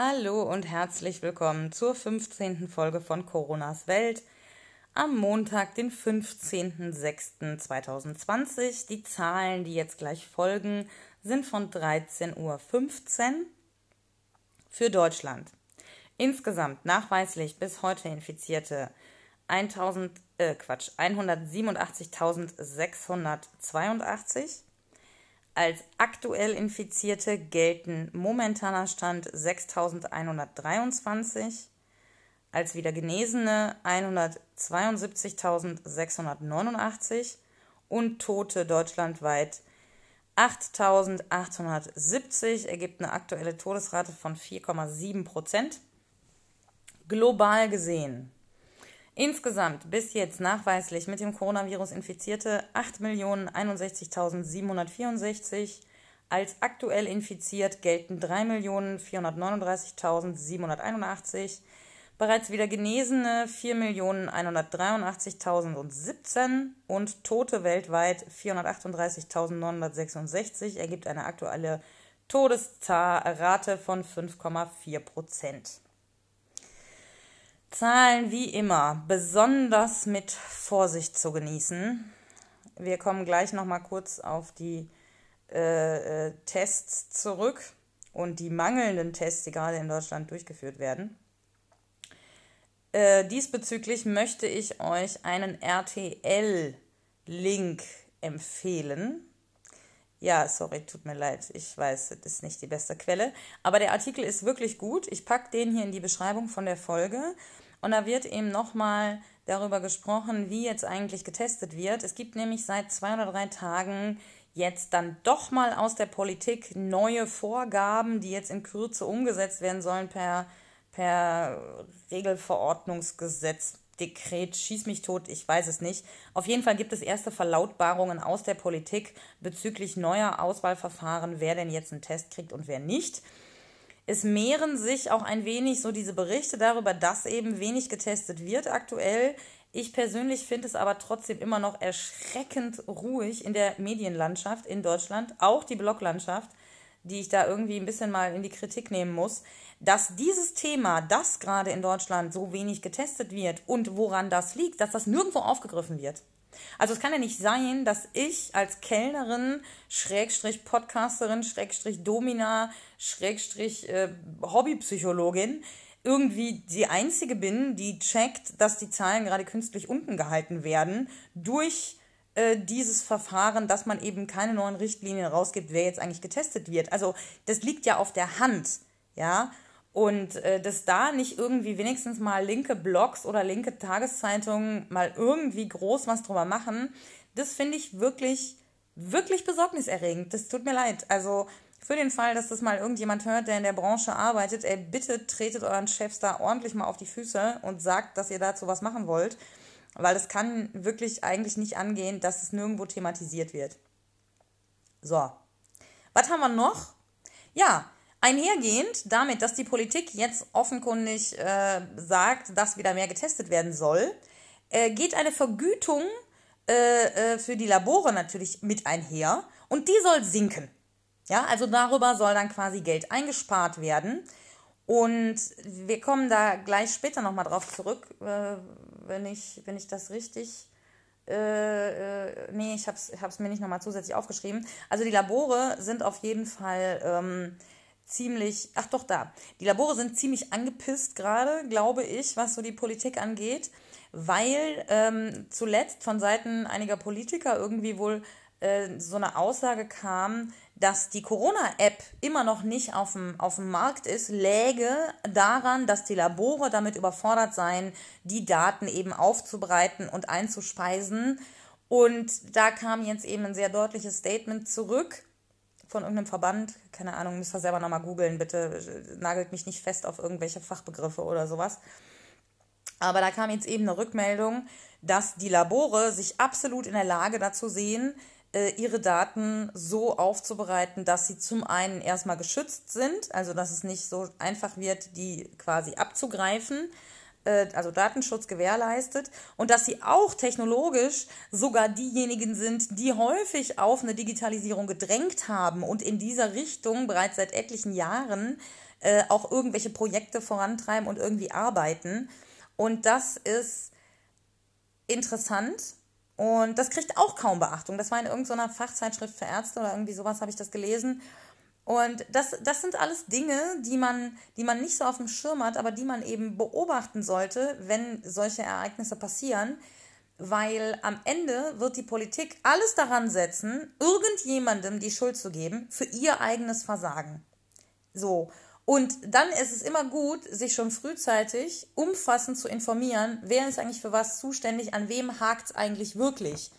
Hallo und herzlich willkommen zur 15. Folge von Coronas Welt am Montag, den 15.06.2020. Die Zahlen, die jetzt gleich folgen, sind von 13.15 Uhr für Deutschland. Insgesamt nachweislich bis heute Infizierte 1000, äh Quatsch, 187.682. Als aktuell Infizierte gelten momentaner Stand 6.123, als wieder Genesene 172.689 und Tote deutschlandweit 8.870, ergibt eine aktuelle Todesrate von 4,7 Prozent. Global gesehen Insgesamt bis jetzt nachweislich mit dem Coronavirus Infizierte 8.061.764. Als aktuell infiziert gelten 3.439.781. Bereits wieder Genesene 4.183.017 und Tote weltweit 438.966 ergibt eine aktuelle Todesrate von 5,4 Prozent. Zahlen wie immer besonders mit Vorsicht zu genießen. Wir kommen gleich noch mal kurz auf die äh, äh, Tests zurück und die mangelnden Tests, die gerade in Deutschland durchgeführt werden. Äh, diesbezüglich möchte ich euch einen RTL-Link empfehlen. Ja, sorry, tut mir leid. Ich weiß, das ist nicht die beste Quelle. Aber der Artikel ist wirklich gut. Ich packe den hier in die Beschreibung von der Folge. Und da wird eben nochmal darüber gesprochen, wie jetzt eigentlich getestet wird. Es gibt nämlich seit zwei oder drei Tagen jetzt dann doch mal aus der Politik neue Vorgaben, die jetzt in Kürze umgesetzt werden sollen per, per Regelverordnungsgesetz, Dekret, schieß mich tot, ich weiß es nicht. Auf jeden Fall gibt es erste Verlautbarungen aus der Politik bezüglich neuer Auswahlverfahren, wer denn jetzt einen Test kriegt und wer nicht. Es mehren sich auch ein wenig so diese Berichte darüber, dass eben wenig getestet wird aktuell. Ich persönlich finde es aber trotzdem immer noch erschreckend ruhig in der Medienlandschaft in Deutschland, auch die Bloglandschaft, die ich da irgendwie ein bisschen mal in die Kritik nehmen muss, dass dieses Thema, das gerade in Deutschland so wenig getestet wird und woran das liegt, dass das nirgendwo aufgegriffen wird. Also es kann ja nicht sein, dass ich als Kellnerin, Schrägstrich Podcasterin, Schrägstrich Domina, Schrägstrich äh, Hobbypsychologin irgendwie die einzige bin, die checkt, dass die Zahlen gerade künstlich unten gehalten werden durch äh, dieses Verfahren, dass man eben keine neuen Richtlinien rausgibt, wer jetzt eigentlich getestet wird. Also das liegt ja auf der Hand, ja. Und äh, dass da nicht irgendwie wenigstens mal linke Blogs oder linke Tageszeitungen mal irgendwie groß was drüber machen, das finde ich wirklich, wirklich besorgniserregend. Das tut mir leid. Also für den Fall, dass das mal irgendjemand hört, der in der Branche arbeitet, ey, bitte tretet euren Chefs da ordentlich mal auf die Füße und sagt, dass ihr dazu was machen wollt. Weil es kann wirklich eigentlich nicht angehen, dass es nirgendwo thematisiert wird. So. Was haben wir noch? Ja, Einhergehend damit, dass die Politik jetzt offenkundig äh, sagt, dass wieder mehr getestet werden soll, äh, geht eine Vergütung äh, äh, für die Labore natürlich mit einher und die soll sinken. Ja, also darüber soll dann quasi Geld eingespart werden. Und wir kommen da gleich später nochmal drauf zurück, äh, wenn, ich, wenn ich das richtig. Äh, äh, nee, ich habe es mir nicht nochmal zusätzlich aufgeschrieben. Also die Labore sind auf jeden Fall ähm, ziemlich, ach doch da, die Labore sind ziemlich angepisst gerade, glaube ich, was so die Politik angeht, weil ähm, zuletzt von Seiten einiger Politiker irgendwie wohl äh, so eine Aussage kam, dass die Corona-App immer noch nicht auf dem, auf dem Markt ist, läge daran, dass die Labore damit überfordert seien, die Daten eben aufzubereiten und einzuspeisen. Und da kam jetzt eben ein sehr deutliches Statement zurück von irgendeinem Verband, keine Ahnung, müsst ihr selber nochmal googeln, bitte nagelt mich nicht fest auf irgendwelche Fachbegriffe oder sowas. Aber da kam jetzt eben eine Rückmeldung, dass die Labore sich absolut in der Lage dazu sehen, ihre Daten so aufzubereiten, dass sie zum einen erstmal geschützt sind, also dass es nicht so einfach wird, die quasi abzugreifen äh, also Datenschutz gewährleistet und dass sie auch technologisch sogar diejenigen sind, die häufig auf eine Digitalisierung gedrängt haben und in dieser Richtung bereits seit etlichen Jahren äh, auch irgendwelche Projekte vorantreiben und irgendwie arbeiten. Und das ist interessant und das kriegt auch kaum Beachtung. Das war in irgendeiner Fachzeitschrift für Ärzte oder irgendwie sowas habe ich das gelesen. Und das, das sind alles Dinge, die man, die man nicht so auf dem Schirm hat, aber die man eben beobachten sollte, wenn solche Ereignisse passieren. Weil am Ende wird die Politik alles daran setzen, irgendjemandem die Schuld zu geben für ihr eigenes Versagen. So. Und dann ist es immer gut, sich schon frühzeitig umfassend zu informieren, wer ist eigentlich für was zuständig, an wem hakt es eigentlich wirklich.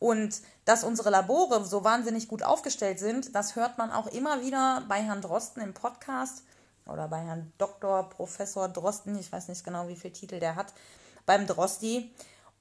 Und dass unsere Labore so wahnsinnig gut aufgestellt sind, das hört man auch immer wieder bei Herrn Drosten im Podcast oder bei Herrn Dr. Professor Drosten, ich weiß nicht genau, wie viel Titel der hat, beim Drosti.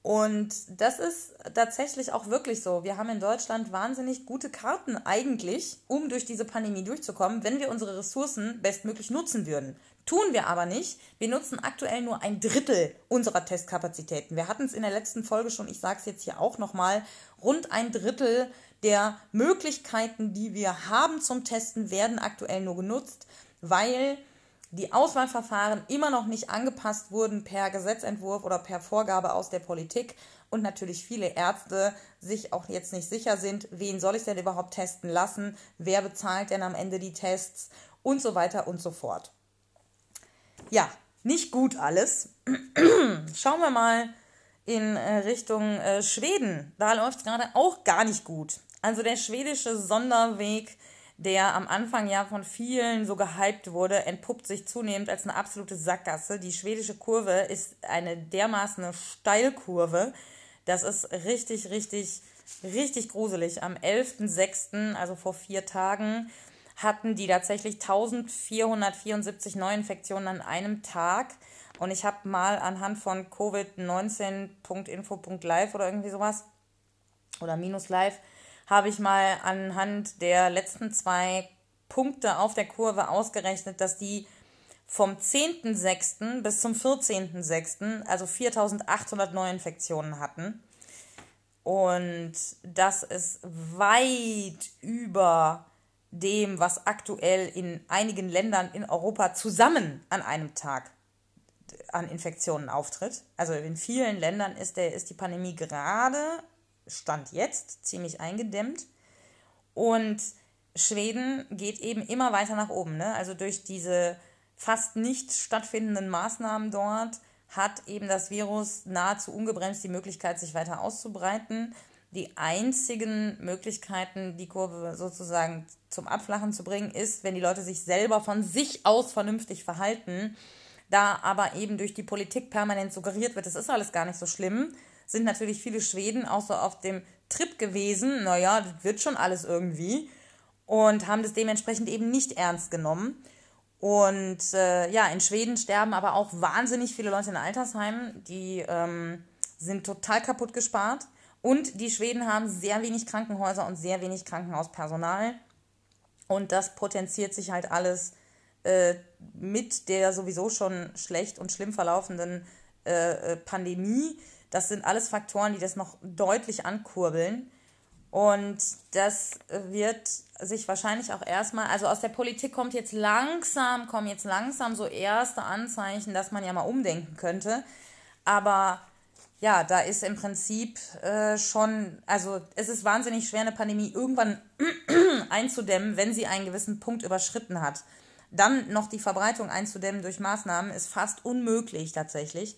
Und das ist tatsächlich auch wirklich so. Wir haben in Deutschland wahnsinnig gute Karten eigentlich, um durch diese Pandemie durchzukommen, wenn wir unsere Ressourcen bestmöglich nutzen würden. Tun wir aber nicht. Wir nutzen aktuell nur ein Drittel unserer Testkapazitäten. Wir hatten es in der letzten Folge schon, ich sage es jetzt hier auch nochmal, rund ein Drittel der Möglichkeiten, die wir haben zum Testen, werden aktuell nur genutzt, weil die Auswahlverfahren immer noch nicht angepasst wurden per Gesetzentwurf oder per Vorgabe aus der Politik und natürlich viele Ärzte sich auch jetzt nicht sicher sind, wen soll ich denn überhaupt testen lassen, wer bezahlt denn am Ende die Tests und so weiter und so fort. Ja, nicht gut alles. Schauen wir mal in äh, Richtung äh, Schweden. Da läuft es gerade auch gar nicht gut. Also der schwedische Sonderweg der am Anfang ja von vielen so gehypt wurde, entpuppt sich zunehmend als eine absolute Sackgasse. Die schwedische Kurve ist eine dermaßen Steilkurve. Das ist richtig, richtig, richtig gruselig. Am 11.06., also vor vier Tagen, hatten die tatsächlich 1474 Neuinfektionen an einem Tag. Und ich habe mal anhand von covid19.info.live oder irgendwie sowas oder minus live habe ich mal anhand der letzten zwei Punkte auf der Kurve ausgerechnet, dass die vom 10.06. bis zum 14.06., also 4800 Neuinfektionen hatten. Und das ist weit über dem, was aktuell in einigen Ländern in Europa zusammen an einem Tag an Infektionen auftritt. Also in vielen Ländern ist, der, ist die Pandemie gerade Stand jetzt ziemlich eingedämmt. Und Schweden geht eben immer weiter nach oben. Ne? Also durch diese fast nicht stattfindenden Maßnahmen dort hat eben das Virus nahezu ungebremst die Möglichkeit, sich weiter auszubreiten. Die einzigen Möglichkeiten, die Kurve sozusagen zum Abflachen zu bringen, ist, wenn die Leute sich selber von sich aus vernünftig verhalten. Da aber eben durch die Politik permanent suggeriert wird, es ist alles gar nicht so schlimm, sind natürlich viele Schweden auch so auf dem Trip gewesen, naja, das wird schon alles irgendwie und haben das dementsprechend eben nicht ernst genommen. Und äh, ja, in Schweden sterben aber auch wahnsinnig viele Leute in Altersheimen, die ähm, sind total kaputt gespart. Und die Schweden haben sehr wenig Krankenhäuser und sehr wenig Krankenhauspersonal. Und das potenziert sich halt alles äh, mit der sowieso schon schlecht und schlimm verlaufenden äh, äh Pandemie. Das sind alles Faktoren, die das noch deutlich ankurbeln. Und das wird sich wahrscheinlich auch erstmal, also aus der Politik kommt jetzt langsam, kommen jetzt langsam so erste Anzeichen, dass man ja mal umdenken könnte. Aber ja, da ist im Prinzip äh, schon, also es ist wahnsinnig schwer, eine Pandemie irgendwann einzudämmen, wenn sie einen gewissen Punkt überschritten hat. Dann noch die Verbreitung einzudämmen durch Maßnahmen ist fast unmöglich tatsächlich.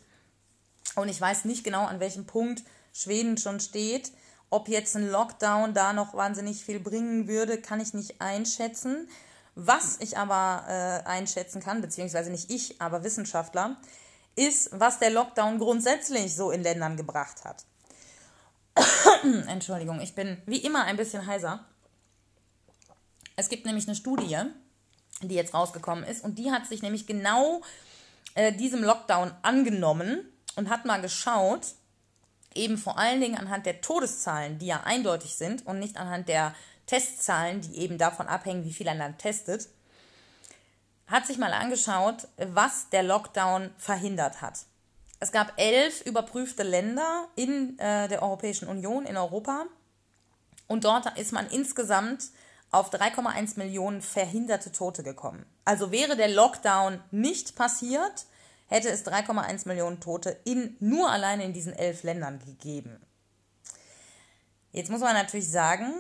Und ich weiß nicht genau, an welchem Punkt Schweden schon steht. Ob jetzt ein Lockdown da noch wahnsinnig viel bringen würde, kann ich nicht einschätzen. Was ich aber äh, einschätzen kann, beziehungsweise nicht ich, aber Wissenschaftler, ist, was der Lockdown grundsätzlich so in Ländern gebracht hat. Entschuldigung, ich bin wie immer ein bisschen heiser. Es gibt nämlich eine Studie, die jetzt rausgekommen ist, und die hat sich nämlich genau äh, diesem Lockdown angenommen und hat mal geschaut, eben vor allen Dingen anhand der Todeszahlen, die ja eindeutig sind und nicht anhand der Testzahlen, die eben davon abhängen, wie viel ein Land testet, hat sich mal angeschaut, was der Lockdown verhindert hat. Es gab elf überprüfte Länder in äh, der Europäischen Union, in Europa. Und dort ist man insgesamt auf 3,1 Millionen verhinderte Tote gekommen. Also wäre der Lockdown nicht passiert, hätte es 3,1 Millionen Tote in, nur alleine in diesen elf Ländern gegeben. Jetzt muss man natürlich sagen,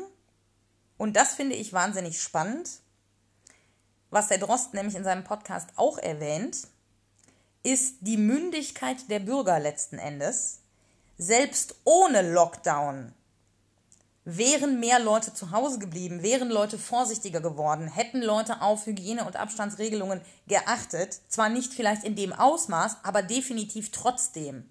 und das finde ich wahnsinnig spannend, was der Drost nämlich in seinem Podcast auch erwähnt, ist die Mündigkeit der Bürger letzten Endes. Selbst ohne Lockdown wären mehr Leute zu Hause geblieben, wären Leute vorsichtiger geworden, hätten Leute auf Hygiene- und Abstandsregelungen geachtet. Zwar nicht vielleicht in dem Ausmaß, aber definitiv trotzdem.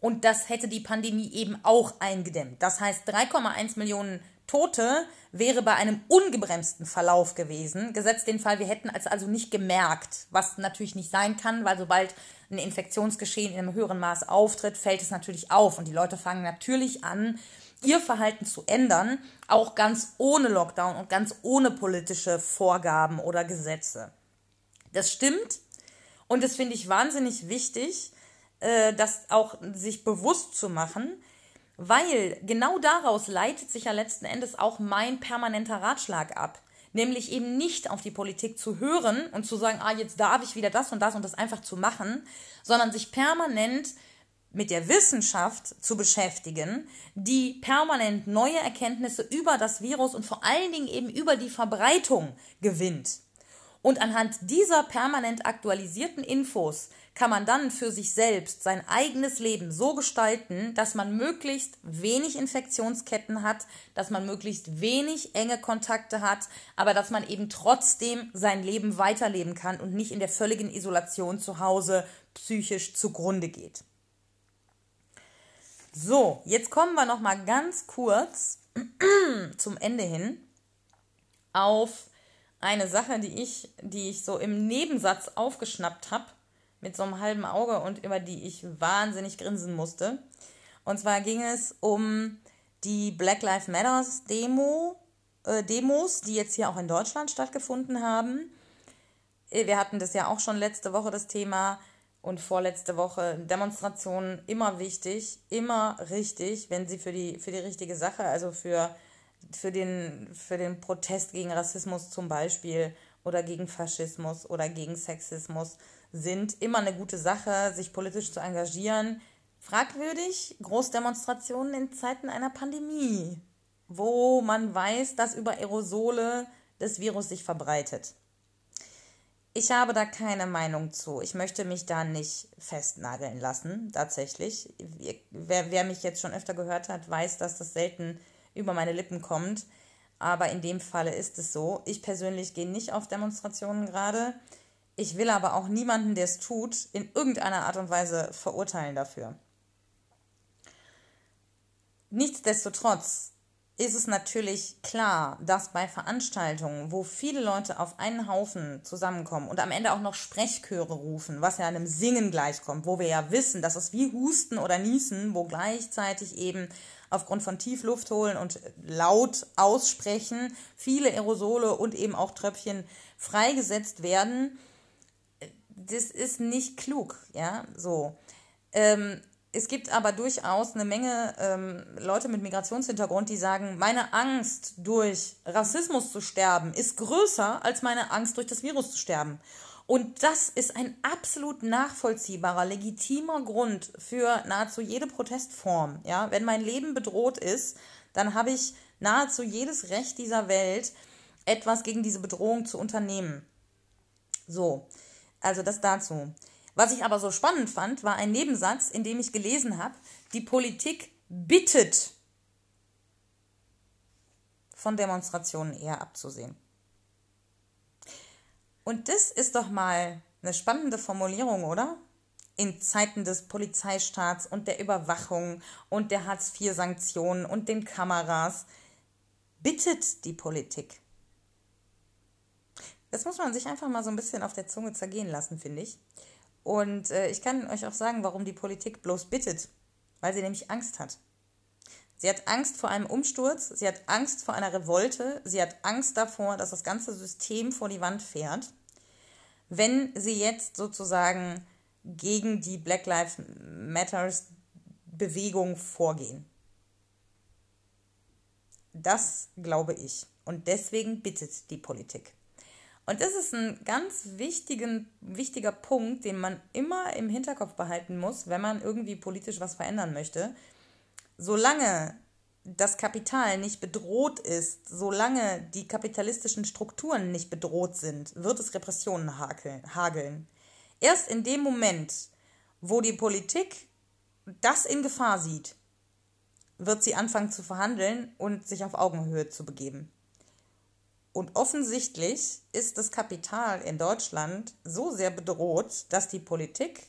Und das hätte die Pandemie eben auch eingedämmt. Das heißt, 3,1 Millionen Tote wäre bei einem ungebremsten Verlauf gewesen, gesetzt den Fall, wir hätten es also nicht gemerkt, was natürlich nicht sein kann, weil sobald ein Infektionsgeschehen in einem höheren Maß auftritt, fällt es natürlich auf und die Leute fangen natürlich an, ihr Verhalten zu ändern, auch ganz ohne Lockdown und ganz ohne politische Vorgaben oder Gesetze. Das stimmt und das finde ich wahnsinnig wichtig, äh, das auch sich bewusst zu machen, weil genau daraus leitet sich ja letzten Endes auch mein permanenter Ratschlag ab. Nämlich eben nicht auf die Politik zu hören und zu sagen, ah, jetzt darf ich wieder das und das und das einfach zu machen, sondern sich permanent mit der Wissenschaft zu beschäftigen, die permanent neue Erkenntnisse über das Virus und vor allen Dingen eben über die Verbreitung gewinnt. Und anhand dieser permanent aktualisierten Infos kann man dann für sich selbst sein eigenes Leben so gestalten, dass man möglichst wenig Infektionsketten hat, dass man möglichst wenig enge Kontakte hat, aber dass man eben trotzdem sein Leben weiterleben kann und nicht in der völligen Isolation zu Hause psychisch zugrunde geht. So, jetzt kommen wir noch mal ganz kurz zum Ende hin auf eine Sache, die ich, die ich so im Nebensatz aufgeschnappt habe mit so einem halben Auge und über die ich wahnsinnig grinsen musste. Und zwar ging es um die Black Lives Matters Demo, äh, Demos, die jetzt hier auch in Deutschland stattgefunden haben. Äh, wir hatten das ja auch schon letzte Woche das Thema und vorletzte Woche Demonstrationen immer wichtig, immer richtig, wenn sie für die, für die richtige Sache, also für, für, den, für den Protest gegen Rassismus zum Beispiel oder gegen Faschismus oder gegen Sexismus sind immer eine gute Sache, sich politisch zu engagieren. Fragwürdig Großdemonstrationen in Zeiten einer Pandemie, wo man weiß, dass über Aerosole das Virus sich verbreitet. Ich habe da keine Meinung zu. Ich möchte mich da nicht festnageln lassen, tatsächlich. Wer, wer mich jetzt schon öfter gehört hat, weiß, dass das selten über meine Lippen kommt. Aber in dem Falle ist es so. Ich persönlich gehe nicht auf Demonstrationen gerade. Ich will aber auch niemanden, der es tut, in irgendeiner Art und Weise verurteilen dafür. Nichtsdestotrotz ist es natürlich klar, dass bei Veranstaltungen, wo viele Leute auf einen Haufen zusammenkommen und am Ende auch noch Sprechchöre rufen, was ja einem Singen gleichkommt, wo wir ja wissen, dass es wie Husten oder Niesen, wo gleichzeitig eben aufgrund von Tiefluft holen und laut aussprechen viele Aerosole und eben auch Tröpfchen freigesetzt werden, das ist nicht klug, ja, so. Ähm, es gibt aber durchaus eine Menge ähm, Leute mit Migrationshintergrund, die sagen, meine Angst durch Rassismus zu sterben ist größer als meine Angst durch das Virus zu sterben. Und das ist ein absolut nachvollziehbarer, legitimer Grund für nahezu jede Protestform. Ja, wenn mein Leben bedroht ist, dann habe ich nahezu jedes Recht dieser Welt, etwas gegen diese Bedrohung zu unternehmen. So, also das dazu. Was ich aber so spannend fand, war ein Nebensatz, in dem ich gelesen habe, die Politik bittet, von Demonstrationen eher abzusehen. Und das ist doch mal eine spannende Formulierung, oder? In Zeiten des Polizeistaats und der Überwachung und der Hartz-IV-Sanktionen und den Kameras bittet die Politik. Das muss man sich einfach mal so ein bisschen auf der Zunge zergehen lassen, finde ich. Und äh, ich kann euch auch sagen, warum die Politik bloß bittet. Weil sie nämlich Angst hat. Sie hat Angst vor einem Umsturz, sie hat Angst vor einer Revolte, sie hat Angst davor, dass das ganze System vor die Wand fährt. Wenn sie jetzt sozusagen gegen die Black Lives Matters Bewegung vorgehen. Das glaube ich. Und deswegen bittet die Politik. Und das ist ein ganz wichtigen, wichtiger Punkt, den man immer im Hinterkopf behalten muss, wenn man irgendwie politisch was verändern möchte. Solange das Kapital nicht bedroht ist, solange die kapitalistischen Strukturen nicht bedroht sind, wird es Repressionen hageln. Erst in dem Moment, wo die Politik das in Gefahr sieht, wird sie anfangen zu verhandeln und sich auf Augenhöhe zu begeben. Und offensichtlich ist das Kapital in Deutschland so sehr bedroht, dass die Politik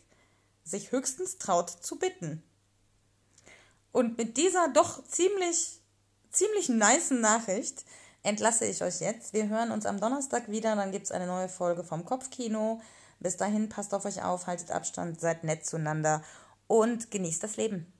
sich höchstens traut zu bitten. Und mit dieser doch ziemlich, ziemlich nice Nachricht entlasse ich euch jetzt. Wir hören uns am Donnerstag wieder, dann gibt es eine neue Folge vom Kopfkino. Bis dahin passt auf euch auf, haltet Abstand, seid nett zueinander und genießt das Leben.